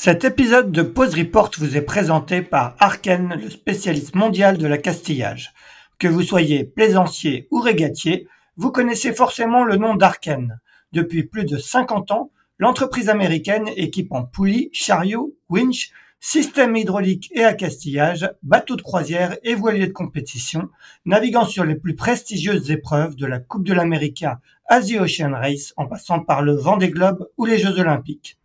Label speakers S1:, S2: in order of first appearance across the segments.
S1: Cet épisode de Pause Report vous est présenté par Arken, le spécialiste mondial de la castillage. Que vous soyez plaisancier ou régatier, vous connaissez forcément le nom d'Arken. Depuis plus de 50 ans, l'entreprise américaine équipe en poulies, chariots, winch, systèmes hydrauliques et accastillage, bateaux de croisière et voiliers de compétition, naviguant sur les plus prestigieuses épreuves de la Coupe de l'América Asia Ocean Race en passant par le Vendée Globe ou les Jeux Olympiques.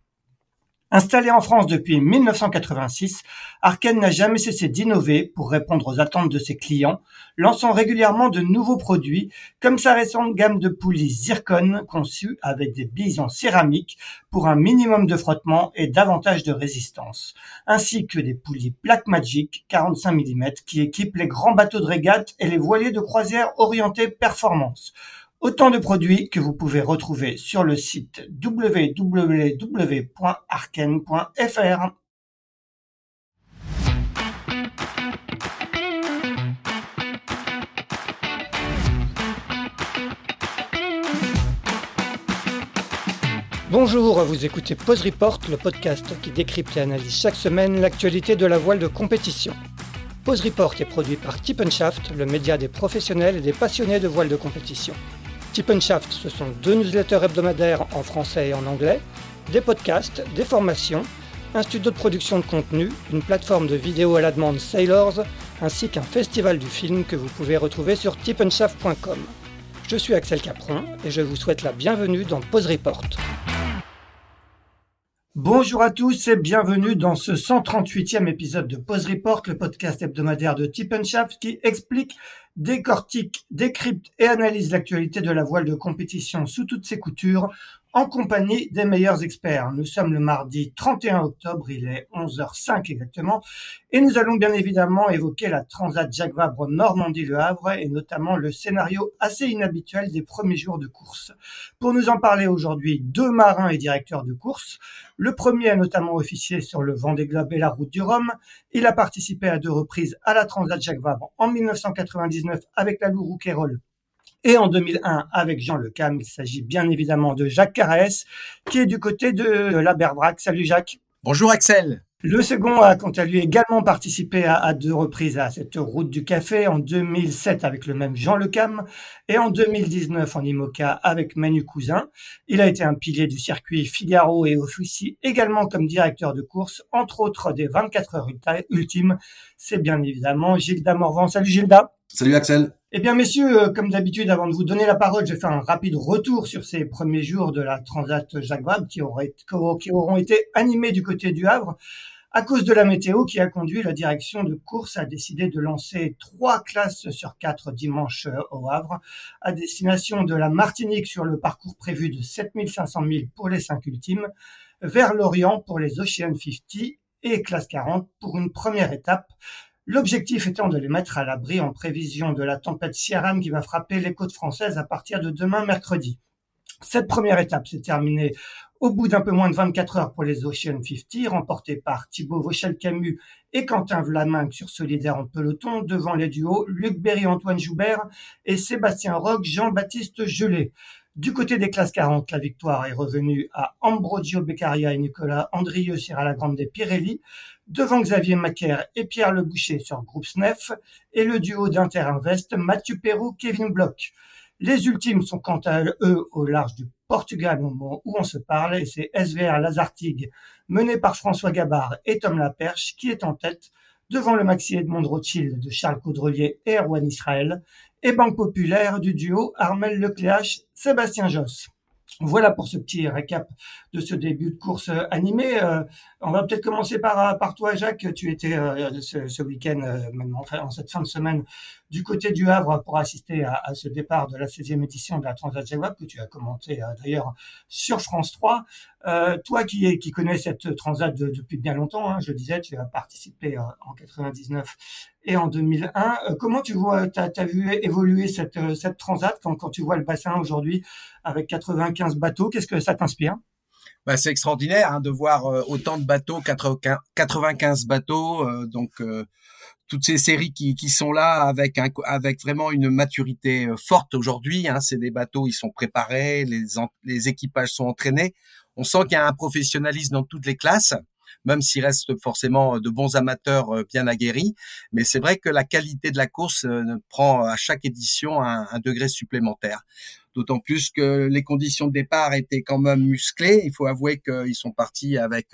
S1: Installé en France depuis 1986, Arken n'a jamais cessé d'innover pour répondre aux attentes de ses clients, lançant régulièrement de nouveaux produits, comme sa récente gamme de poulies Zircon conçue avec des billes en céramique pour un minimum de frottement et davantage de résistance, ainsi que des poulies Blackmagic 45 mm qui équipent les grands bateaux de régate et les voiliers de croisière orientés performance. Autant de produits que vous pouvez retrouver sur le site www.arken.fr. Bonjour, vous écoutez Pause Report, le podcast qui décrypte et analyse chaque semaine l'actualité de la voile de compétition. Pause Report est produit par Tip Shaft, le média des professionnels et des passionnés de voile de compétition. Tip Shaft, ce sont deux newsletters hebdomadaires en français et en anglais, des podcasts, des formations, un studio de production de contenu, une plateforme de vidéo à la demande Sailors, ainsi qu'un festival du film que vous pouvez retrouver sur tipenshaft.com. Je suis Axel Capron et je vous souhaite la bienvenue dans Pause Report. Bonjour à tous et bienvenue dans ce 138e épisode de Pause Report, le podcast hebdomadaire de Tip Shaft qui explique, décortique, décrypte et analyse l'actualité de la voile de compétition sous toutes ses coutures en compagnie des meilleurs experts. Nous sommes le mardi 31 octobre, il est 11h05 exactement, et nous allons bien évidemment évoquer la Transat Jacques Vabre Normandie-Le Havre et notamment le scénario assez inhabituel des premiers jours de course. Pour nous en parler aujourd'hui, deux marins et directeurs de course. Le premier a notamment officié sur le Vendée Globe et la Route du Rhum. Il a participé à deux reprises à la Transat Jacques Vabre en 1999 avec la Lourou Kérol et en 2001 avec Jean Le Cam. Il s'agit bien évidemment de Jacques Carès, qui est du côté de la Berbrac. Salut Jacques.
S2: Bonjour Axel.
S1: Le second a quant à lui également participé à, deux reprises à cette route du café en 2007 avec le même Jean Le Cam et en 2019 en IMOCA avec Manu Cousin. Il a été un pilier du circuit Figaro et officie également comme directeur de course, entre autres des 24 heures ultimes. C'est bien évidemment Gilda Morvan. Salut Gilda.
S3: Salut Axel.
S1: Eh bien, messieurs, euh, comme d'habitude, avant de vous donner la parole, je vais faire un rapide retour sur ces premiers jours de la Transat Jacques Vabre qui, qui auront été animés du côté du Havre à cause de la météo qui a conduit la direction de course à décider de lancer trois classes sur quatre dimanche euh, au Havre à destination de la Martinique sur le parcours prévu de 7500 000 pour les cinq ultimes, vers l'Orient pour les Ocean 50 et classe 40 pour une première étape L'objectif étant de les mettre à l'abri en prévision de la tempête Ciaran qui va frapper les côtes françaises à partir de demain mercredi. Cette première étape s'est terminée au bout d'un peu moins de 24 heures pour les Ocean 50, remportée par Thibaut Vauchel-Camus et Quentin Vlaminck sur solidaire en peloton, devant les duos Luc Berry-Antoine Joubert et Sébastien Roch, Jean-Baptiste Gelé. Du côté des classes 40, la victoire est revenue à Ambrogio Beccaria et Nicolas Andrieux Sierra-Lagrande Pirelli, devant Xavier Macaire et Pierre Le Boucher sur Groupe SNEF, et le duo d'Inter Invest, Mathieu Perrault, Kevin Bloch. Les ultimes sont quant à eux au large du Portugal au moment où on se parle, et c'est SVR Lazartigue, mené par François Gabard et Tom Laperche, qui est en tête, devant le Maxi Edmond Rothschild de Charles Caudrelier et Erwan Israël, et Banque Populaire du duo Armel Lecléache, Sébastien Josse. Voilà pour ce petit récap de ce début de course animée. Euh, on va peut-être commencer par, par toi, Jacques. Tu étais euh, ce, week-end, euh, même en, cette fin de semaine, du côté du Havre pour assister à, ce départ de la 16e édition de la Transat Jaguar, que tu as commenté d'ailleurs sur France 3. toi qui, connais cette Transat depuis bien longtemps, hein, je disais, tu as participé en 99 et en 2001. comment tu vois, tu as, vu évoluer cette, Transat quand, tu vois le bassin aujourd'hui avec 95 bateaux Qu'est-ce que ça t'inspire?
S2: Bah, c'est extraordinaire hein, de voir euh, autant de bateaux, 95 bateaux, euh, donc euh, toutes ces séries qui, qui sont là avec un, avec vraiment une maturité forte aujourd'hui. Hein, c'est des bateaux, ils sont préparés, les, les équipages sont entraînés. On sent qu'il y a un professionnalisme dans toutes les classes. même s'il reste forcément de bons amateurs bien aguerris. Mais c'est vrai que la qualité de la course prend à chaque édition un, un degré supplémentaire. D'autant plus que les conditions de départ étaient quand même musclées. Il faut avouer qu'ils sont partis avec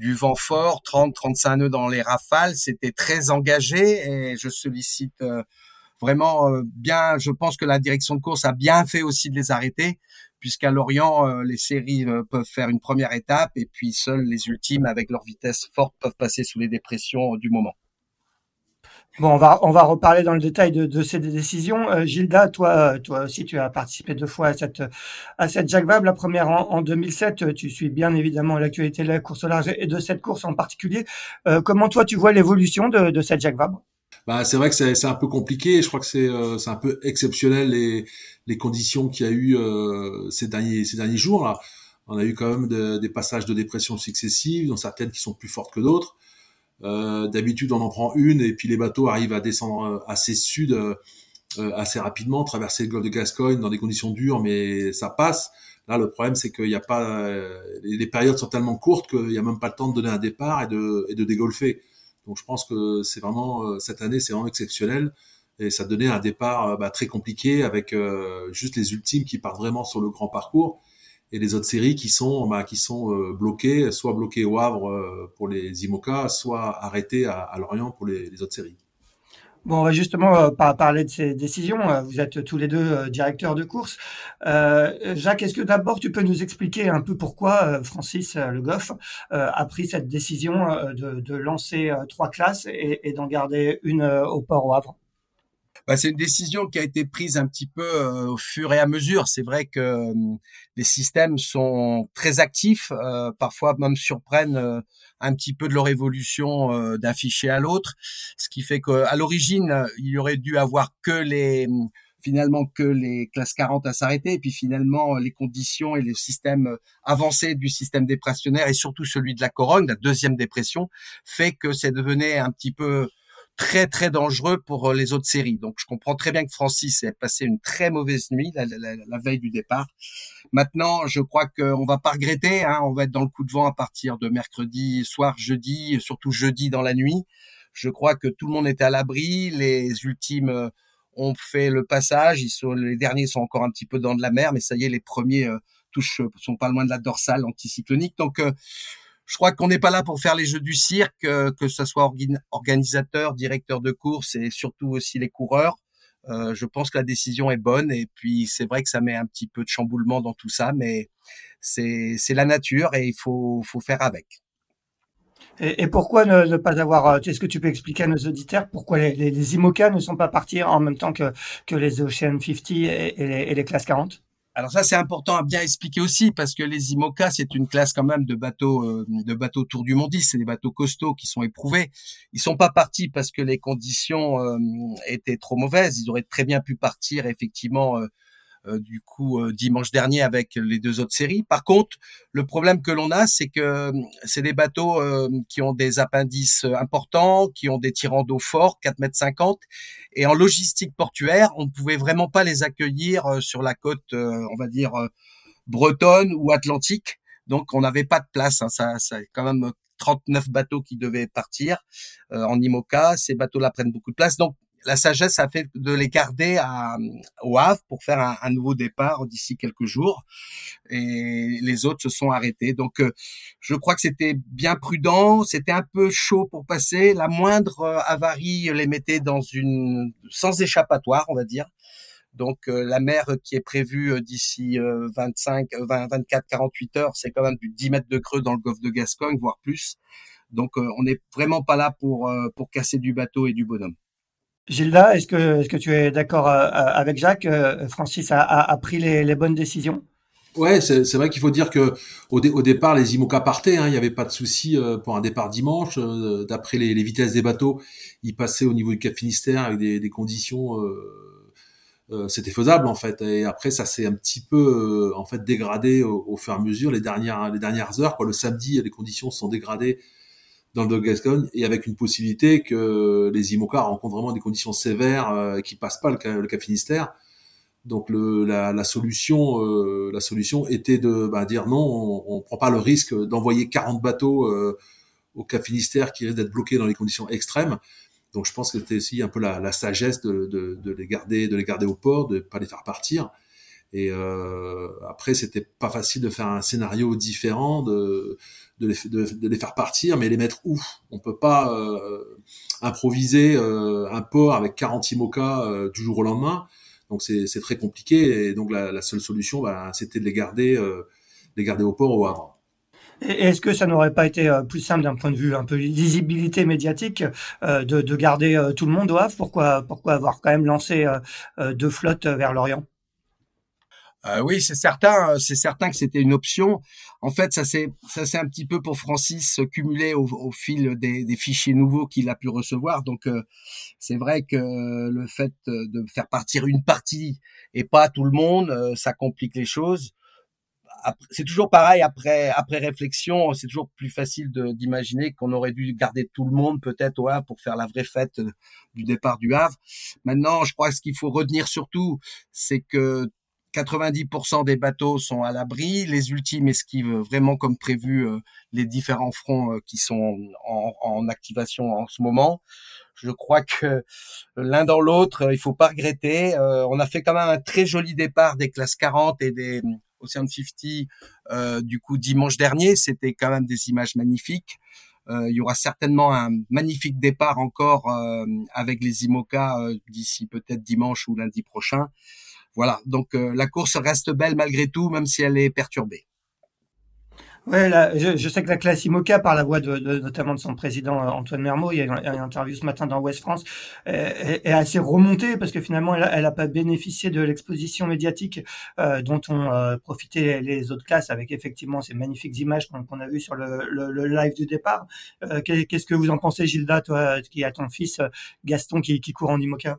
S2: du vent fort, 30, 35 nœuds dans les rafales. C'était très engagé et je sollicite vraiment euh, bien. Je pense que la direction de course a bien fait aussi de les arrêter, puisqu'à Lorient, euh, les séries euh, peuvent faire une première étape et puis seuls les ultimes, avec leur vitesse forte, peuvent passer sous les dépressions du moment.
S1: Bon, on va, on va reparler dans le détail de, de ces décisions. Gilda, toi, toi aussi, tu as participé deux fois à cette, à cette Jacques Vabre. La première en, en 2007. Tu suis bien évidemment l'actualité de la course au large et de cette course en particulier. comment toi, tu vois l'évolution de, de cette Jacques Vabre?
S3: Bah, c'est vrai que c'est un peu compliqué. Je crois que c'est euh, un peu exceptionnel les, les conditions qu'il y a eu euh, ces derniers ces derniers jours là. On a eu quand même des passages de dépression successives, dont certaines qui sont plus fortes que d'autres. Euh, D'habitude, on en prend une et puis les bateaux arrivent à descendre euh, assez sud euh, assez rapidement, traverser le golfe de Gascogne dans des conditions dures, mais ça passe. Là, le problème, c'est qu'il n'y a pas les périodes sont tellement courtes qu'il n'y a même pas le temps de donner un départ et de, et de dégolfer. Donc je pense que c'est vraiment cette année, c'est vraiment exceptionnel et ça donnait un départ bah, très compliqué avec euh, juste les ultimes qui partent vraiment sur le grand parcours et les autres séries qui sont bah, qui sont bloquées, soit bloquées au Havre pour les IMOCA, soit arrêtées à, Lorient pour les autres séries.
S1: Bon, on va justement euh, parler de ces décisions. Euh, vous êtes tous les deux euh, directeurs de course. Jacques, est-ce que d'abord tu peux nous expliquer un peu pourquoi Francis Le Goff a pris cette décision de, lancer trois classes et, d'en garder une au port au Havre?
S2: Bah, c'est une décision qui a été prise un petit peu au fur et à mesure. C'est vrai que les systèmes sont très actifs, parfois même surprennent un petit peu de leur évolution euh, d'un fichier à l'autre, ce qui fait qu'à l'origine, il y aurait dû avoir que les finalement que les classes 40 à s'arrêter et puis finalement les conditions et le système avancé du système dépressionnaire et surtout celui de la corogne, la deuxième dépression, fait que c'est devenu un petit peu très très dangereux pour les autres séries. Donc je comprends très bien que Francis ait passé une très mauvaise nuit la, veille du départ Maintenant, je crois qu'on va pas regretter. Hein, on va être dans le coup de vent à partir de mercredi soir, jeudi, surtout jeudi dans la nuit. Je crois que tout le monde est à l'abri. Les ultimes euh, ont fait le passage. Ils sont, les derniers sont encore un petit peu dans de la mer, mais ça y est, les premiers euh, touchent, sont pas loin de la dorsale anticyclonique. Donc, euh, je crois qu'on n'est pas là pour faire les jeux du cirque, que ce soit organisateur, directeur de course et surtout aussi les coureurs. Euh, je pense que la décision est bonne et puis c'est vrai que ça met un petit peu de chamboulement dans tout ça, mais c'est la nature et il faut, faire avec.
S1: Et, pourquoi ne, pas avoir euh, Est-ce que tu peux expliquer à nos auditeurs pourquoi les, IMOCA ne sont pas partis en même temps que, que les Ocean 50 et, les, et les classes 40
S2: alors ça c'est important à bien expliquer aussi parce que les IMOCA c'est une classe quand même de bateaux euh, de bateaux tour du monde, c'est des bateaux costauds qui sont éprouvés. Ils sont pas partis parce que les conditions euh, étaient trop mauvaises, ils auraient très bien pu partir effectivement euh, du coup euh, dimanche dernier avec les deux autres séries. Par contre, le problème que l'on a, c'est que euh, c'est des bateaux qui ont des appendices importants, qui ont des tirants d'eau forts, 4 mètres 50, et en logistique portuaire, on ne pouvait vraiment pas les accueillir sur la côte, on va dire bretonne ou atlantique. Donc on n'avait pas de place. Hein. Ça, ça quand même 39 bateaux qui devaient partir en IMOCA. Ces bateaux-là prennent beaucoup de place. Donc la sagesse a fait de les garder à, au Havre pour faire un, nouveau départ d'ici quelques jours. Et les autres se sont arrêtés. Donc, euh, je crois que c'était bien prudent. C'était un peu chaud pour passer. La moindre euh, avarie les mettait dans une sans échappatoire, on va dire. Donc euh, la mer qui est prévue d'ici 25, 20, 24, 48 heures, c'est quand même du 10 mètres de creux dans le golfe de Gascogne, voire plus. Donc on n'est vraiment pas là pour pour casser du bateau et du bonhomme.
S1: Gilda, est-ce que, tu es d'accord euh, euh, avec Jacques euh, Francis a, pris les, bonnes décisions?
S3: Ouais, c'est vrai qu'il faut dire que au, départ, les IMOCA partaient. Hein, il n'y avait pas de souci pour un départ dimanche. D'après les, vitesses des bateaux, ils passaient au niveau du Cap Finistère avec des, conditions. C'était faisable en fait. Et après, ça s'est un petit peu en fait dégradé au, fur et à mesure. Les dernières heures. Le samedi, les conditions sont dégradées dans le Gascogne et avec une possibilité que les IMOCA rencontrent vraiment des conditions sévères euh, qui passent pas le, Cap Finistère. Donc le, la, la, solution, euh, la solution était de bah, dire non, on, on prend pas le risque d'envoyer 40 bateaux euh, au Cap Finistère qui risquent d'être bloqués dans les conditions extrêmes. Donc je pense que c'était aussi un peu la, la sagesse de, de, de, les garder, de les garder au port, de pas les faire partir. Et euh, après, c'était pas facile de faire un scénario différent, de, de, les, faire partir, mais les mettre où? On peut pas euh, improviser euh, un port avec 40 IMOCA euh, du jour au lendemain. Donc c'est très compliqué. Et donc la, seule solution, bah, c'était de les garder, les garder au port au Havre.
S1: Est-ce que ça n'aurait pas été plus simple d'un point de vue un peu lisibilité médiatique de, de, garder tout le monde au Havre? Pourquoi avoir quand même lancé deux flottes vers l'Orient?
S2: Euh, oui, c'est certain, c'est certain que c'était une option. En fait, ça s'est ça c'est un petit peu pour Francis cumulé au, au fil des, des, fichiers nouveaux qu'il a pu recevoir. Donc euh, c'est vrai que le fait de faire partir une partie et pas tout le monde, euh, ça complique les choses. C'est toujours pareil après après réflexion, c'est toujours plus facile d'imaginer qu'on aurait dû garder tout le monde peut-être au Havre pour faire la vraie fête du départ du Havre. Maintenant, je crois que ce qu'il faut retenir surtout, c'est que 90% des bateaux sont à l'abri, les ultimes esquivent vraiment comme prévu euh, les différents fronts euh, qui sont en, en, activation en ce moment. Je crois que l'un dans l'autre, il faut pas regretter. Euh, on a fait quand même un très joli départ des classes 40 et des Ocean 50 du coup dimanche dernier. C'était quand même des images magnifiques. il y aura certainement un magnifique départ encore avec les IMOCA d'ici peut-être dimanche ou lundi prochain voilà, donc euh, la course reste belle malgré tout, même si elle est perturbée.
S1: Ouais, je, sais que la classe IMOCA, par la voix de, notamment de son président euh, Antoine Mermot, il y a une, interview ce matin dans Ouest France, est, assez remontée parce que finalement, elle n'a pas bénéficié de l'exposition médiatique euh, dont ont profité les autres classes avec effectivement ces magnifiques images qu'on a vues sur le, live du départ. Qu'est-ce que vous en pensez, Gilda, toi, qui a ton fils Gaston qui, qui court en IMOCA?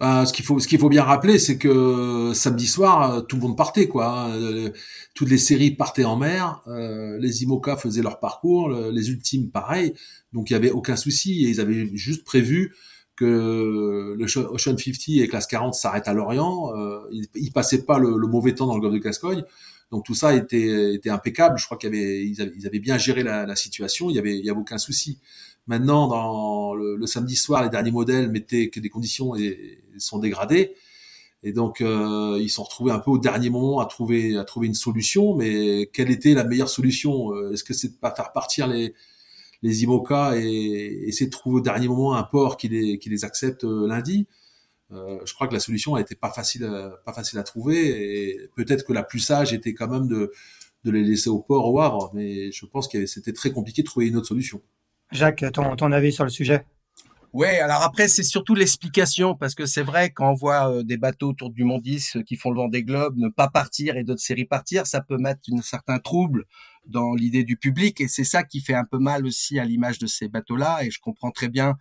S3: Bah, ce qu'il faut, ce qu'il faut bien rappeler, c'est que samedi soir, tout le monde partait, quoi. Euh, toutes les séries partaient en mer, euh, les IMOCA faisaient leur parcours, les ultimes pareil, donc il y avait aucun souci et ils avaient juste prévu que le Ocean 50 et classe 40 s'arrêtent à Lorient. Euh, ils, passaient pas le, mauvais temps dans le golfe de Gascogne. Donc tout ça était, était impeccable. Je crois qu'ils avaient, ils avaient, ils bien géré la, la, situation. Il y avait, il y avait aucun souci. Maintenant, dans le, le, samedi soir, les derniers modèles mettaient que des conditions et, sont dégradées. Et donc, euh, ils sont retrouvés un peu au dernier moment à trouver, à trouver une solution. Mais quelle était la meilleure solution? Euh, Est-ce que c'est de pas faire partir les, les IMOCA et essayer de trouver au dernier moment un port qui les, qui les accepte euh, lundi? Euh, Je crois que la solution a été pas facile, pas facile à trouver. Et peut-être que la plus sage était quand même de, de les laisser au port au Havre. Mais je pense que c'était très compliqué de trouver une autre solution.
S1: Jacques, ton, ton avis sur le sujet?
S2: Ouais, alors après c'est surtout l'explication parce que c'est vrai quand on voit euh, des bateaux autour du Mondis euh, qui font le vent des globes ne pas partir et d'autres séries partir, ça peut mettre un certain trouble dans l'idée du public et c'est ça qui fait un peu mal aussi à l'image de ces bateaux-là et je comprends très bien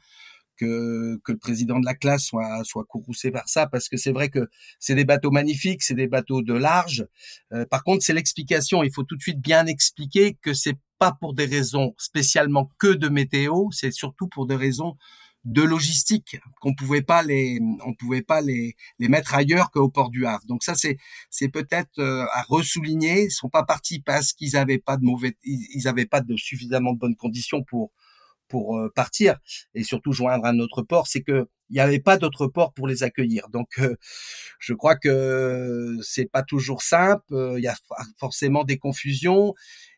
S2: que, que le président de la classe soit soit courroucé par ça parce que c'est vrai que c'est des bateaux magnifiques, c'est des bateaux de large. Euh, par contre, c'est l'explication. Il faut tout de suite bien expliquer que c'est pas pour des raisons spécialement que de météo, c'est surtout pour des raisons de logistique qu'on pouvait pas les on pouvait pas les les mettre ailleurs qu'au port du Havre. Donc ça c'est c'est peut-être euh, à ressouligner, ils sont pas partis parce qu'ils avaient pas de mauvais ils, avaient pas de suffisamment de bonnes conditions pour pour euh, partir et surtout joindre un autre port, c'est que il n'y avait pas d'autre port pour les accueillir. Donc, euh, je crois que c'est pas toujours simple. Il y a forcément des confusions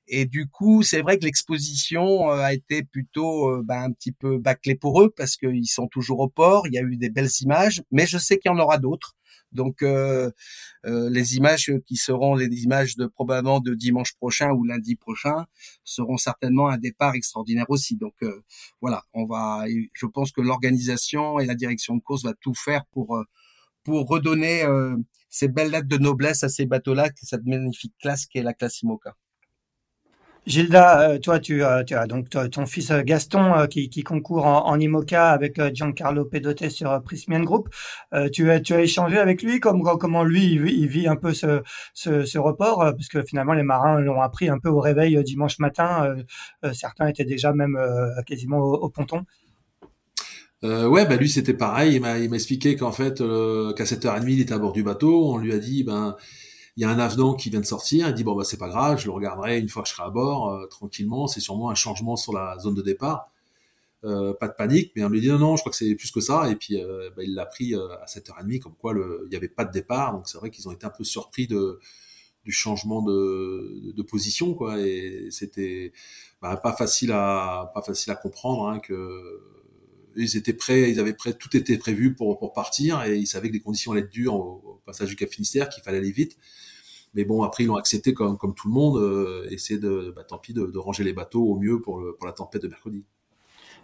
S2: et du coup, c'est vrai que l'exposition euh, a été plutôt euh, ben, un petit peu bâclée pour eux parce qu'ils sont toujours au port. Il y a eu des belles images, mais je sais qu'il y en aura d'autres. Donc euh, euh, les images qui seront les images de probablement de dimanche prochain ou lundi prochain seront certainement un départ extraordinaire aussi. Donc voilà, on va. Je pense que l'organisation et la direction de course va tout faire pour pour redonner ces belles lettres de noblesse à ces bateaux-là, cette magnifique classe qui est la classe IMOCA.
S1: Gilda, euh, toi, tu, tu as donc ton fils euh, Gaston euh, qui, qui concourt en, en, IMOCA avec Giancarlo Pedote sur Prismian Group. tu, as, tu as échangé avec lui? Comment, comment lui il vit, un peu ce, ce, ce report? Parce que finalement les marins l'ont appris un peu au réveil dimanche matin. certains étaient déjà même quasiment au, ponton.
S3: Euh, ouais, bah lui c'était pareil. Il m'a expliqué qu'en fait, euh, qu'à 7h30 il était à bord du bateau. On lui a dit, ben, il y a un avenant qui vient de sortir. Il dit bon bah c'est pas grave, je le regarderai une fois que je serai à bord euh, tranquillement. C'est sûrement un changement sur la zone de départ. Euh, pas de panique, mais on lui dit non, non, je crois que c'est plus que ça. Et puis euh, bah, il l'a pris à 7h30, comme quoi le, il n'y avait pas de départ. Donc c'est vrai qu'ils ont été un peu surpris de du changement de, de position, quoi. Et c'était bah, pas facile à pas facile à comprendre hein, que ils étaient prêts, ils avaient prêt, tout était prévu pour, pour partir et ils savaient que les conditions allaient être dures au, passage du Cap Finistère, qu'il fallait aller vite. Mais bon, après, ils l'ont accepté comme, comme tout le monde, euh, c'est de, bah, tant pis, de, de, ranger les bateaux au mieux pour, le, pour la tempête de mercredi.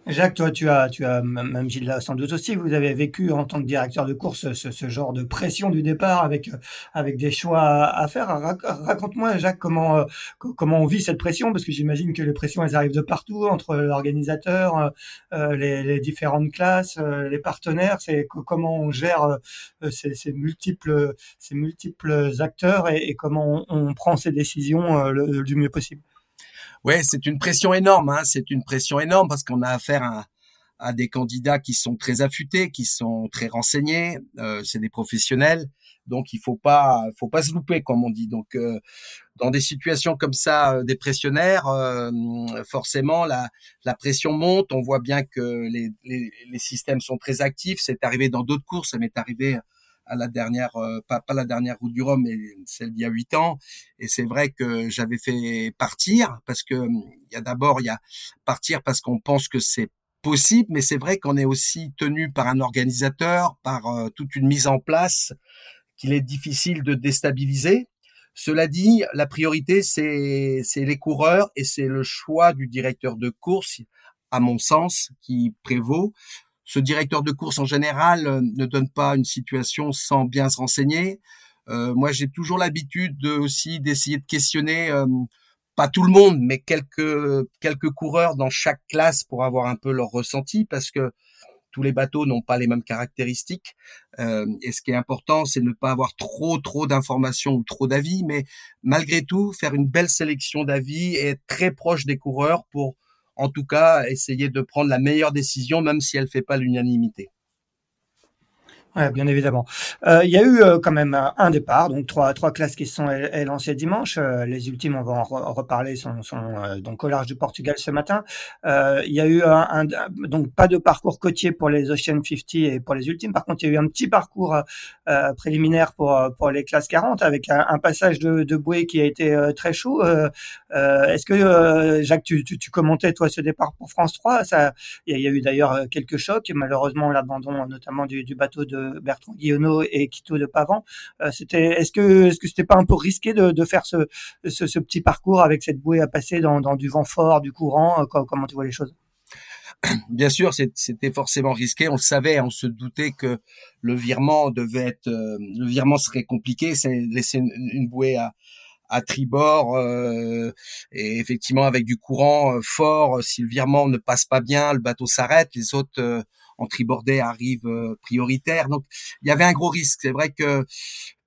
S1: Jacques, toi, tu as, tu as, même Gilles sans doute aussi, vous avez vécu en tant que directeur de course ce, ce genre de pression du départ avec, avec des choix à, faire. Raconte-moi, Jacques, comment, comment on vit cette pression, parce que j'imagine que les pressions, elles arrivent de partout, entre l'organisateur, euh, les, les, différentes classes, euh, les partenaires. C'est comment on gère euh, ces, ces, multiples, ces multiples acteurs et, comment on, prend ces décisions le, du mieux possible.
S2: Ouais, c'est une pression énorme. Hein. C'est une pression énorme parce qu'on a affaire à, à, des candidats qui sont très affûtés, qui sont très renseignés. Euh, c'est des professionnels, donc il faut pas, faut pas se louper, comme on dit. Donc, euh, dans des situations comme ça, euh, des pressionnaires, euh, forcément la, la pression monte. On voit bien que les, les, les systèmes sont très actifs. C'est arrivé dans d'autres courses. Ça m'est arrivé à la dernière, euh, pas, la dernière route du Rhum, mais celle d'il y a huit ans. Et c'est vrai que j'avais fait partir parce que hum, il y a d'abord il y a partir parce qu'on pense que c'est possible, mais c'est vrai qu'on est aussi tenu par un organisateur, par euh, toute une mise en place qu'il est difficile de déstabiliser. Cela dit, la priorité, c'est les coureurs et c'est le choix du directeur de course, à mon sens, qui prévaut ce directeur de course en général euh, ne donne pas une situation sans bien se renseigner. Euh, moi, j'ai toujours l'habitude de, aussi d'essayer de questionner euh, pas tout le monde, mais quelques quelques coureurs dans chaque classe pour avoir un peu leur ressenti, parce que tous les bateaux n'ont pas les mêmes caractéristiques. Euh, et ce qui est important, c'est ne pas avoir trop trop d'informations ou trop d'avis, mais malgré tout faire une belle sélection d'avis et être très proche des coureurs pour en tout cas essayer de prendre la meilleure décision, même si elle ne fait pas l'unanimité.
S1: Bien évidemment. Euh, il y a eu euh, quand même un départ, donc trois, trois classes qui sont lancées dimanche. Euh, les ultimes, on va en reparler, sont, sont euh, donc au large du Portugal ce matin. Euh, il y a eu un, un, donc pas de parcours côtier pour les Ocean 50 et pour les ultimes. Par contre, il y a eu un petit parcours préliminaire pour pour les classes 40 avec un, un passage de, de, bouée qui a été très chaud. Est-ce que Jacques, tu, tu, tu, commentais toi ce départ pour France 3 Ça, il y, a eu d'ailleurs quelques chocs, malheureusement l'abandon notamment du, du bateau de Bertrand Guillonneau et Quito de Pavan. Euh, c'était, est-ce que, est-ce que c'était pas un peu risqué de, faire ce, ce, petit parcours avec cette bouée à passer dans, du vent fort, du courant euh, Comment tu vois les choses?
S2: Bien sûr, c'était forcément risqué. On le savait, on se doutait que le virement devait euh, le virement serait compliqué. C'est laisser une, bouée à, à tribord et effectivement avec du courant fort. Si le virement ne passe pas bien, le bateau s'arrête. Les autres en tribordais arrive euh, prioritaire. Donc il y avait un gros risque. C'est vrai que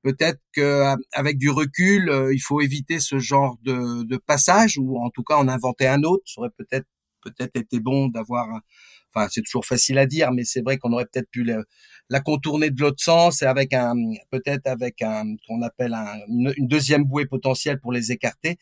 S2: peut-être qu'avec du recul, euh, il faut éviter ce genre de, de, passage ou en tout cas en inventer un autre. Ça aurait peut-être peut-être été bon d'avoir enfin c'est toujours facile à dire mais c'est vrai qu'on aurait peut-être pu la contourner de l'autre sens et avec un peut-être avec un qu'on appelle un, une, deuxième bouée potentielle pour les écarter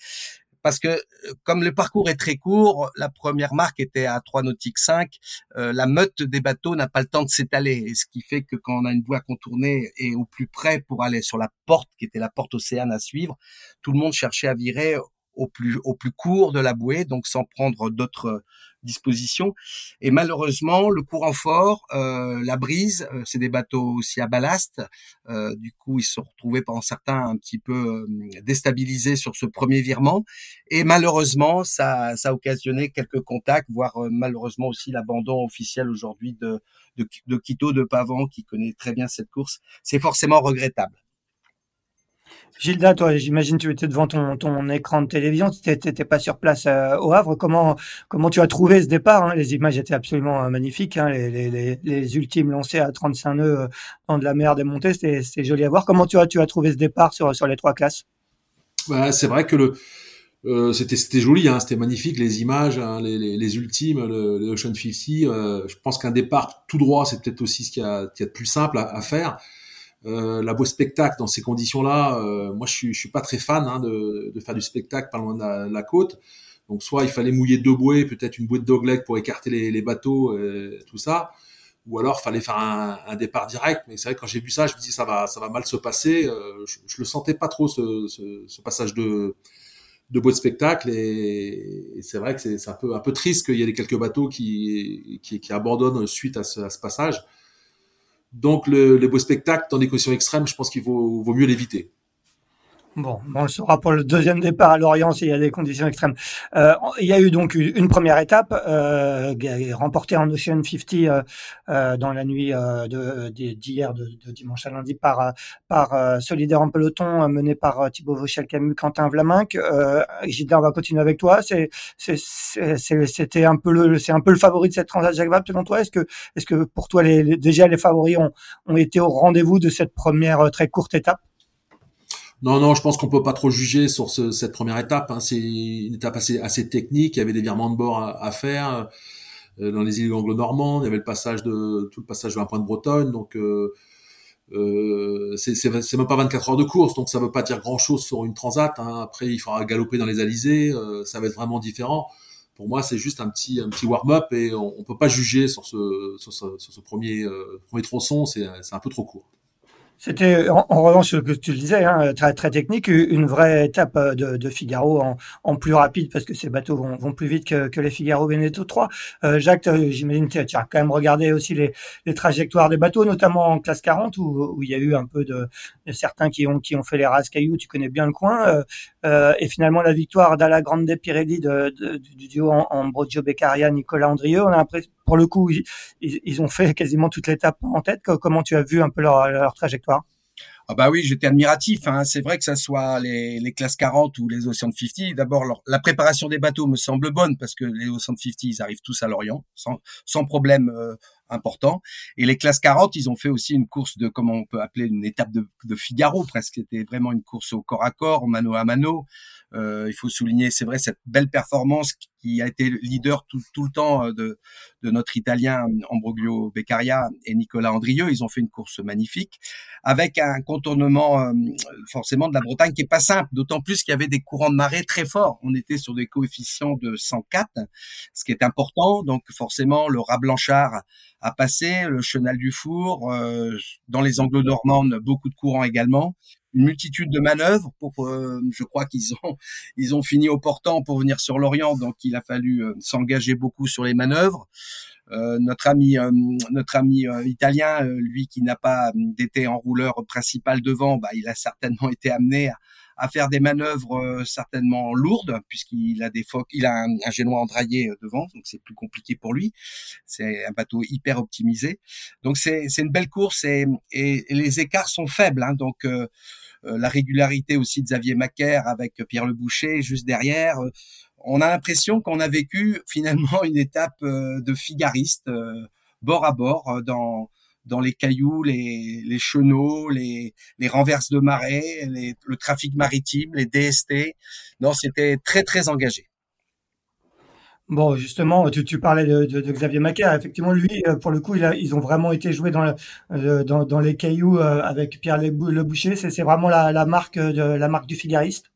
S2: parce que euh, comme le parcours est très court, la première marque était à 3 nautiques 5, euh, la meute des bateaux n'a pas le temps de s'étaler, ce qui fait que quand on a une bouée à contourner et au plus près pour aller sur la porte qui était la porte océane à suivre, tout le monde cherchait à virer au plus au plus court de la bouée, donc sans prendre d'autres dispositions. Et malheureusement, le courant fort, euh, la brise, euh, c'est des bateaux aussi à ballast. Euh, du coup, ils se sont retrouvés pendant certains un petit peu euh, déstabilisés sur ce premier virement. Et malheureusement, ça, ça a occasionné quelques contacts, voire euh, malheureusement aussi l'abandon officiel aujourd'hui de, de, de Quito de Pavon, qui connaît très bien cette course. C'est forcément regrettable.
S1: Gilda, toi, j'imagine tu étais devant ton, ton écran de télévision, tu n'étais pas sur place euh, au Havre. Comment, comment tu as trouvé ce départ hein? Les images étaient absolument euh, magnifiques. Hein les, les, les, ultimes lancés à 35 nœuds euh, dans de la mer démontée, c'était joli à voir. Comment tu as, tu as trouvé ce départ sur, sur les trois classes?
S3: Bah, C'est vrai que le, Euh, c'était joli, hein, c'était magnifique, les images, les, ultimes, le, le Ocean 50. Euh, je pense qu'un départ tout droit, c'est peut-être aussi ce qu'il y, a, de plus simple à faire. Euh, la beau spectacle dans ces conditions-là, euh, moi je suis, je suis pas très fan hein, de, de, faire du spectacle pas loin de la, la, côte. Donc soit il fallait mouiller deux bouées, peut-être une bouée de dogleg pour écarter les, les bateaux, tout ça, ou alors fallait faire un, un départ direct. Mais c'est vrai que quand j'ai vu ça, je me dis ça va, ça va mal se passer. Euh, je, je, le sentais pas trop ce, ce, ce passage de de beaux spectacles et, et c'est vrai que c'est un peu un peu triste qu'il y ait quelques bateaux qui, qui, qui abandonnent suite à ce, à ce passage. Donc le, les beaux spectacles dans des conditions extrêmes, je pense qu'il vaut mieux l'éviter.
S1: Bon, on le saura pour le deuxième départ à Lorient s'il y a des conditions extrêmes. Euh, il y a eu donc une première étape euh, remportée en Ocean 50 euh, euh, dans la nuit euh, d'hier, de, dimanche à lundi, par, par euh, Solidaire en peloton mené par Thibaut Vauchel-Camus, Quentin Vlaminck. Euh, Gilda, on va continuer avec toi. C'était un peu le, c'est un peu le favori de cette Transat Jacques Vabre selon toi. Est-ce que, est-ce que pour toi les, déjà les favoris ont, ont été au rendez-vous de cette première très courte étape?
S3: Non, non, je pense qu'on peut pas trop juger sur ce, cette première étape. Hein. C'est une étape assez, assez technique. Il y avait des virements de bord à, faire euh, dans les îles anglo-normandes. Il y avait le passage de tout le passage de la pointe bretonne. Donc euh, euh, c'est même pas 24 heures de course, donc ça veut pas dire grand chose sur une transat. Hein. Après, il faudra galoper dans les alizés. Euh, ça va être vraiment différent. Pour moi, c'est juste un petit un petit warm-up et on, on peut pas juger sur ce sur ce, sur ce premier euh, premier tronçon. C'est un peu trop court.
S1: C'était en, en, revanche ce que tu le disais, hein, très très technique, une vraie étape euh, de, de Figaro en, en, plus rapide parce que ces bateaux vont, vont plus vite que, que, les Figaro Veneto 3. Euh, Jacques, euh, j'imagine que tu as quand même regardé aussi les, les, trajectoires des bateaux, notamment en classe 40 où, où il y a eu un peu de, de certains qui ont qui ont fait les rases cailloux. Tu connais bien le coin. Euh, euh et finalement la victoire d'Ala Grande Pirelli de, du duo en, en Brogio Beccaria, Nicolas Andrieux. On a pour le coup, ils, ils, ont fait quasiment toute l'étape en tête. Comment tu as vu un peu leur, leur trajectoire?
S2: Ah bah oui, j'étais admiratif. Hein. C'est vrai que ça soit les, les classes 40 ou les Ocean 50. D'abord, la préparation des bateaux me semble bonne parce que les Ocean 50, ils arrivent tous à Lorient sans, sans problème euh, important. Et les classes 40, ils ont fait aussi une course de, comment on peut appeler, une étape de, de Figaro presque. C'était vraiment une course au corps à corps, mano à mano. Euh, il faut souligner, c'est vrai, cette belle performance qui a été leader tout, tout le temps euh, de, de, notre Italien Ambroglio Beccaria et Nicolas Andrieux. Ils ont fait une course magnifique avec un contournement euh, forcément de la Bretagne qui est pas simple, d'autant plus qu'il y avait des courants de marée très forts. On était sur des coefficients de 104, ce qui est important. Donc forcément, le rat blanchard a passé, le chenal du four, euh, dans les anglo-normandes, beaucoup de courants également une multitude de manœuvres pour euh, je crois qu'ils ont ils ont fini au portant pour venir sur l'Orient. Donc il a fallu euh, s'engager beaucoup sur les manœuvres. Euh, notre ami notre ami italien lui qui n'a pas d'été enrouleur principal devant bah il a certainement été amené à, à faire des manœuvres certainement lourdes puisqu'il a des phoques, il a un, un génois endraillé devant, donc c'est plus compliqué pour lui. C'est un bateau hyper optimisé, donc c'est une belle course et, et, les écarts sont faibles, hein, donc euh, la régularité aussi de Xavier Macaire avec Pierre Le Boucher juste derrière. Euh, on a l'impression qu'on a vécu finalement une étape euh, de figariste bord à bord dans dans les cailloux, les, les chenaux, les, les renverses de marée, les, le trafic maritime, les DST. Non, c'était très très engagé.
S1: Bon, justement, tu, tu parlais de, de, de, Xavier Macaire. Effectivement, lui, euh, pour le coup, il a, ils ont vraiment été joués dans, le, euh, dans, dans, les cailloux euh, avec Pierre Le Boucher. C'est vraiment la, la, marque de la marque du figariste?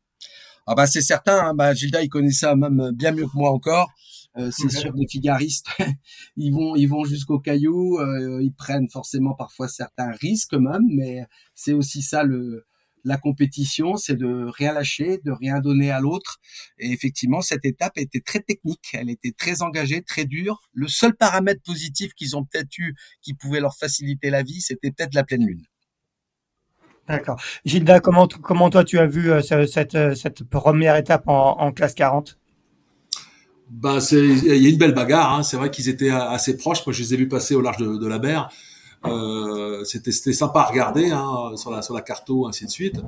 S2: Ah bah c'est certain. Hein. Bah, Gilda, il connaît ça même bien mieux que moi encore. Euh, c'est sûr, les figaristes, ils vont, ils vont jusqu'au caillou. Euh, ils prennent forcément parfois certains risques même, mais c'est aussi ça le la compétition, c'est de rien lâcher, de rien donner à l'autre. Et effectivement, cette étape était très technique, elle était très engagée, très dure. Le seul paramètre positif qu'ils ont peut-être eu, qui pouvait leur faciliter la vie, c'était peut-être la pleine lune.
S1: D'accord. Gilda, comment, comment toi tu as vu euh, cette, euh, cette première étape en, en classe 40
S3: bah, il y a une belle bagarre. Hein. C'est vrai qu'ils étaient assez proches. Moi, je les ai vus passer au large de, de la mer. Euh, c'était sympa à regarder hein, sur la sur la carto ainsi de suite.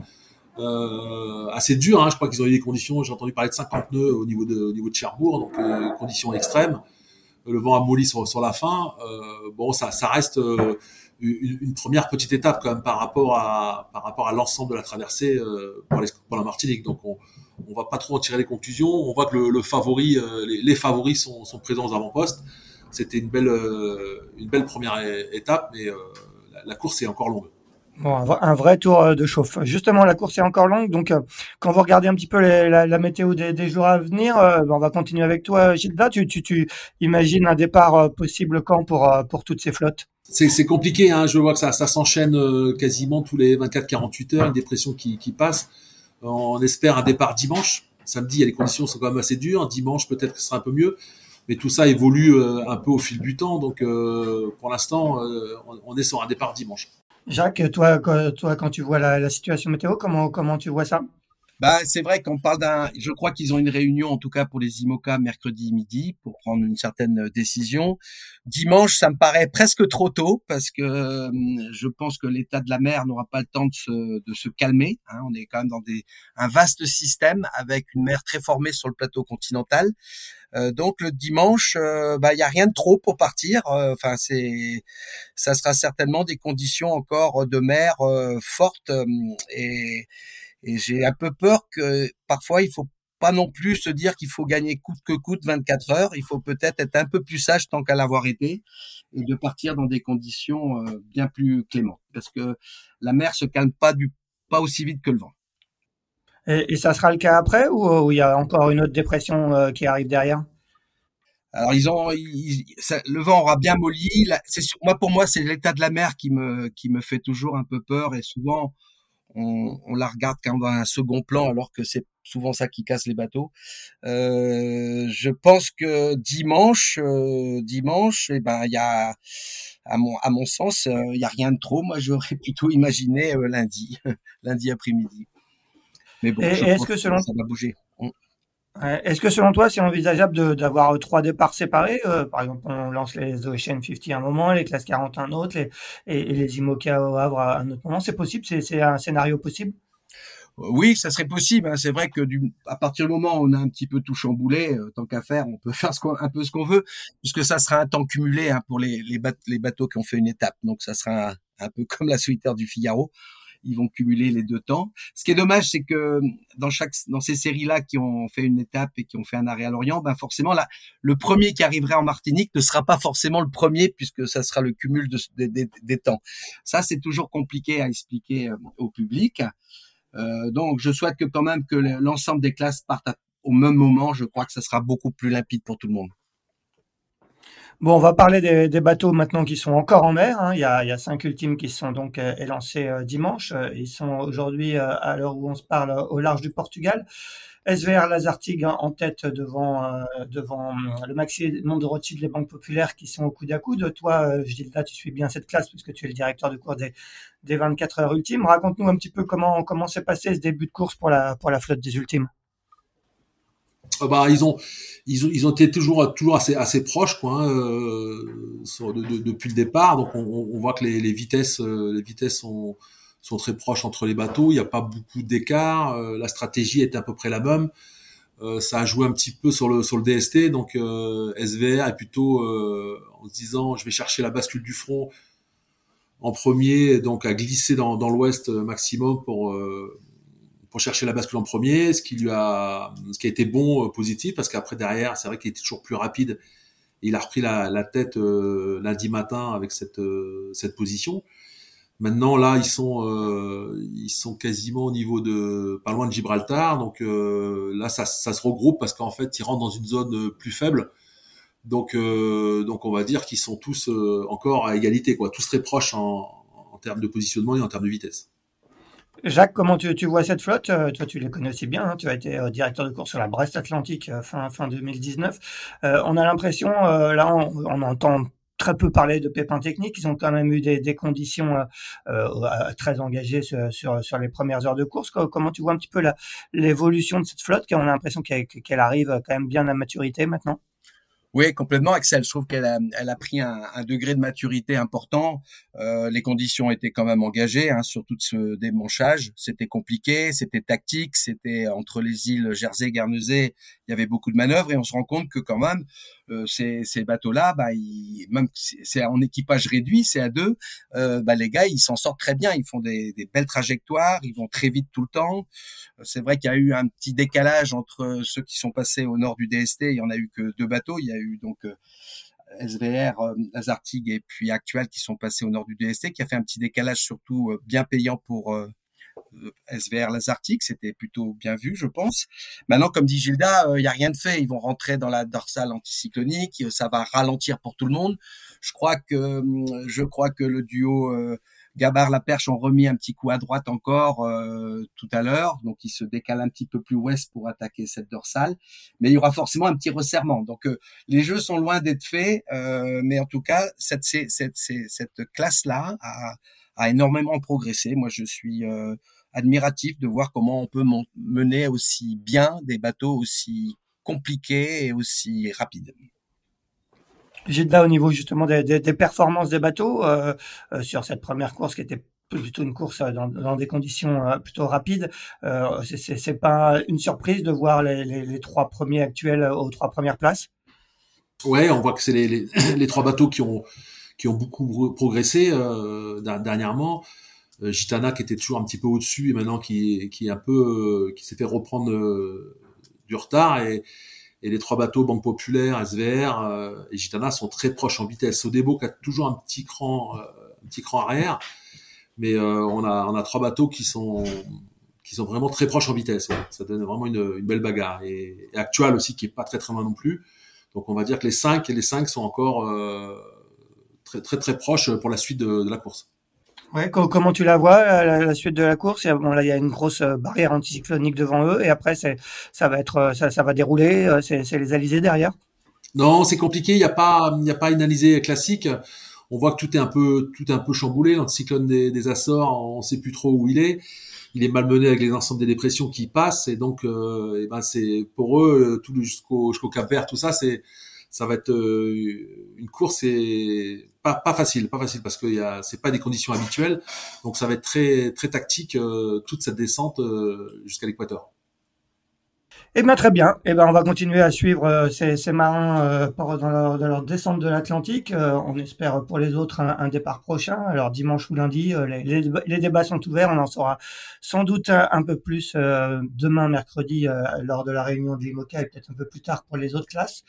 S3: Euh, assez dur, hein, je crois qu'ils ont eu des conditions. J'ai entendu parler de 50 nœuds au niveau de au niveau de Cherbourg, donc euh, conditions extrêmes. Le vent a molli sur, sur la fin. Euh, bon, ça ça reste euh, une, première petite étape quand même par rapport à par rapport à l'ensemble de la traversée euh, pour, pour, la Martinique. Donc on on va pas trop en tirer les conclusions. On voit que le, le favori, euh, les, les, favoris sont, sont présents aux avant-postes. C'était une belle euh, une belle première étape, mais la, la course est encore longue.
S1: Bon, un vrai tour de chauffe. Justement, la course est encore longue, donc quand vous regardez un petit peu les, la, la, météo des, des, jours à venir, ben, on va continuer avec toi, Gilda. Tu, tu, tu imagines un départ possible quand pour, pour toutes ces flottes?
S3: C'est compliqué. Hein. Je vois que ça, ça s'enchaîne euh, quasiment tous les 24-48 heures, une dépression qui, qui passe. On espère un départ dimanche. Samedi, les conditions sont quand même assez dures. Dimanche, peut-être que ce sera un peu mieux. Mais tout ça évolue euh, un peu au fil du temps. Donc, euh, pour l'instant, on est sur un départ dimanche.
S1: Jacques, toi, toi quand tu vois la, situation météo, comment tu vois ça?
S2: Bah, c'est vrai qu'on parle d'un. Je crois qu'ils ont une réunion, en tout cas pour les IMOCA, mercredi midi, pour prendre une certaine euh, décision. Dimanche, ça me paraît presque trop tôt parce que hum, je pense que l'état de la mer n'aura pas le temps de se, de se calmer. Hein. On est quand même dans des, un vaste système avec une mer très formée sur le plateau continental. Euh, donc le dimanche, euh, bah il y a rien de trop pour partir. Enfin c'est, ça sera certainement des conditions encore de mer fortes hum, et et j'ai un peu peur que parfois il faut pas non plus se dire qu'il faut gagner coûte que coûte 24 heures. Il faut peut-être être un peu plus sage tant qu'à l'avoir été et de partir dans des conditions euh, bien plus clémentes parce que la mer se calme pas du pas aussi vite que le vent.
S1: Et, et ça sera le cas après ou, il y a encore une autre dépression euh, qui arrive derrière?
S2: Alors ils ont, le vent aura bien molli. moi pour moi c'est l'état de la mer qui me qui me fait toujours un peu peur et souvent on, on, la regarde quand même dans un second plan alors que c'est souvent ça qui casse les bateaux. Euh, je pense que dimanche, euh, dimanche, eh ben il y a à mon à mon sens, euh, il y a rien de trop. Moi, j'aurais plutôt imaginé lundi, lundi après-midi.
S1: Mais bon, est-ce que selon ça va bouger. Est-ce que selon toi, c'est envisageable d'avoir trois départs séparés euh, Par exemple, on lance les Ocean 50 à un moment, les classes 40 un autre, et, les IMOCA au Havre à un autre moment? C'est possible? C'est un scénario possible?
S2: Oui, ça serait possible. Hein. C'est vrai que à partir du moment où on a un petit peu tout chamboulé, euh, tant qu'à faire, on peut faire un peu ce qu'on veut, puisque ça sera un temps cumulé hein, pour les, les, les, bateaux qui ont fait une étape. Donc ça sera un, un peu comme la solitaire du Figaro ils vont cumuler les deux temps. Ce qui est dommage, c'est que dans chaque dans ces séries-là qui ont fait une étape et qui ont fait un arrêt à Lorient, ben forcément là, le premier qui arriverait en Martinique ne sera pas forcément le premier puisque ça sera le cumul de, des temps. Ça, c'est toujours compliqué à expliquer euh, au public. Euh, donc, je souhaite que quand même que l'ensemble des classes partent au même moment. Je crois que ça sera beaucoup plus limpide pour tout le monde.
S1: Bon, on va parler des, bateaux maintenant qui sont encore en mer. Hein. Il, y a, cinq ultimes qui sont donc euh, élancés euh, dimanche. Ils sont aujourd'hui, euh, à l'heure où on se parle, au large du Portugal. SVR Lazartigue en tête devant devant le Maxi Monde de Rothschild, les banques populaires qui sont au coude à coude. Toi, Gilda, tu suis bien cette classe puisque tu es le directeur de cours des, des 24 heures ultimes. Raconte-nous un petit peu comment comment s'est passé ce début de course pour la pour la flotte des ultimes.
S3: Ah bah ils ont ils ont ils ont été toujours toujours assez assez proches quoi hein, euh, depuis le départ. Donc on, on voit que les, les vitesses euh, les vitesses sont sont très proches entre les bateaux. Il n'y a pas beaucoup d'écart. Euh, la stratégie est à peu près la même. Euh, ça a joué un petit peu sur le sur le DST donc SVR est plutôt en se disant je vais chercher la bascule du front en premier donc à glisser dans dans l'ouest maximum pour pour chercher la bascule en premier, ce qui lui a, ce qui a été bon, euh, positif, parce qu'après derrière, c'est vrai qu'il était toujours plus rapide. il a repris la, la tête euh, lundi matin avec cette euh, cette position. Maintenant là, ils sont ils sont quasiment au niveau de pas loin de Gibraltar, donc là ça, ça se regroupe parce qu'en fait ils rentrent dans une zone plus faible. Donc donc on va dire qu'ils sont tous encore à égalité, quoi, tous très proches en, en termes de positionnement et en termes de vitesse.
S1: Jacques, comment tu, tu, vois cette flotte? Euh, Toi, tu les connais aussi bien. Hein. tu as été euh, directeur de course sur la Brest Atlantique euh, fin, fin 2019. on a l'impression, là, on, entend très peu parler de pépins techniques. Ils ont quand même eu des, des conditions très engagées sur, sur, sur, les premières heures de course. Comment tu vois un petit peu l'évolution de cette flotte? On a l'impression qu'elle arrive quand même bien à maturité maintenant?
S2: Oui, complètement, Axel. Je trouve qu'elle a, elle a pris un, degré de maturité important. Euh, les conditions étaient quand même engagées hein, sur tout ce démanchage. C'était compliqué, c'était tactique, c'était entre les îles Jersey, Guernesey, il y avait beaucoup de manœuvres et on se rend compte que quand même ces, ces bateaux-là, bah, ils, même c'est en équipage réduit, c'est à deux, euh, bah, les gars, ils s'en sortent très bien. Ils font des, des, belles trajectoires, ils vont très vite tout le temps. C'est vrai qu'il y a eu un petit décalage entre ceux qui sont passés au nord du DST. Il y en a eu que deux bateaux. Il y a eu donc euh, SVR, euh, Azartig et puis Actual qui sont passés au nord du DST, qui a fait un petit décalage surtout euh, bien payant pour SVR Lazartic, c'était plutôt bien vu, je pense. Maintenant, comme dit Gilda, il n'y a rien de fait. Ils vont rentrer dans la dorsale anticyclonique, ça va ralentir pour tout le monde. Je crois que je crois que le duo Gabar la perche ont remis un petit coup à droite encore euh, tout à l'heure, donc il se décale un petit peu plus ouest pour attaquer cette dorsale, mais il y aura forcément un petit resserrement. Donc euh, les jeux sont loin d'être faits, euh, mais en tout cas cette cette, cette, classe là a, a, énormément progressé. Moi je suis admiratif de voir comment on peut mener aussi bien des bateaux aussi compliqués et aussi rapides.
S1: J'ai de là au niveau justement des, des, des performances des bateaux euh, euh, sur cette première course qui était plutôt une course dans, dans des conditions euh, plutôt rapides. Euh, c'est pas une surprise de voir les, les, les, trois premiers actuels aux trois premières places?
S3: Ouais, on voit que c'est les, les, les, trois bateaux qui ont qui ont beaucoup progressé euh, dernièrement. Euh, Gitana qui était toujours un petit peu au-dessus et maintenant qui qui est un peu qui s'est fait reprendre du retard et et les trois bateaux Banque Populaire, SVR euh, et Gitana sont très proches en vitesse. Odebo qui a toujours un petit cran, euh, un petit cran arrière, mais euh, on a on a trois bateaux qui sont qui sont vraiment très proches en vitesse. Ça donne vraiment une, une belle bagarre et, et, Actual aussi qui est pas très très loin non plus. Donc on va dire que les cinq et les cinq sont encore très très très proches pour la suite de, de la course.
S1: Ouais, comment tu la vois la, la, suite de la course? Bon là, il y a une grosse euh, barrière anticyclonique devant eux, et après, ça va être, euh, ça, va dérouler. Euh, c'est, les alizés derrière.
S3: Non, c'est compliqué. Il n'y a pas, il a pas une alizée classique. On voit que tout est un peu, tout est un peu chamboulé. L'anticyclone des, des Açores, on ne sait plus trop où il est. Il est malmené avec les ensembles des dépressions qui passent, et donc, euh, et ben c'est pour eux tout jusqu'au jusqu'au Cap Vert, tout ça, c'est ça va être une course et pas, pas facile, pas facile parce que y a, c'est pas des conditions habituelles, donc ça va être très très tactique euh, toute cette descente euh, jusqu'à l'équateur.
S1: Eh bien, très bien. Eh ben, on va continuer à suivre euh, ces, ces, marins euh, dans, leur, dans, leur, descente de l'Atlantique. Euh, on espère pour les autres un, un, départ prochain. Alors, dimanche ou lundi, euh, les, les, les, débats sont ouverts. On en saura sans doute un, peu plus euh, demain, mercredi, euh, lors de la réunion du IMOCA et peut-être un peu plus tard pour les autres classes.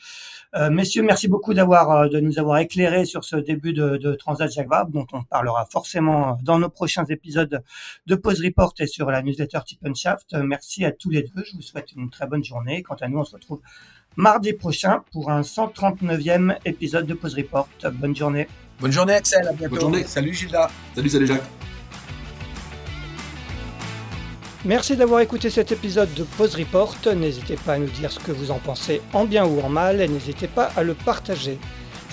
S1: messieurs, merci beaucoup d'avoir de nous avoir éclairé sur ce début de, de Transat Jacques dont on parlera forcément dans nos prochains épisodes de Pause Report et sur la newsletter Tip Shaft. Merci à tous les deux. Je vous souhaite une très bonne journée. Quant à nous, on se retrouve mardi prochain pour un 139e épisode de Pause Report. Bonne journée.
S2: Bonne journée Axel, à bientôt.
S3: Bonne journée.
S2: Salut Gilda.
S3: Salut, salut Jacques.
S1: Merci d'avoir écouté cet épisode de Pause Report. N'hésitez pas à nous dire ce que vous en pensez en bien ou en mal et n'hésitez pas à le partager.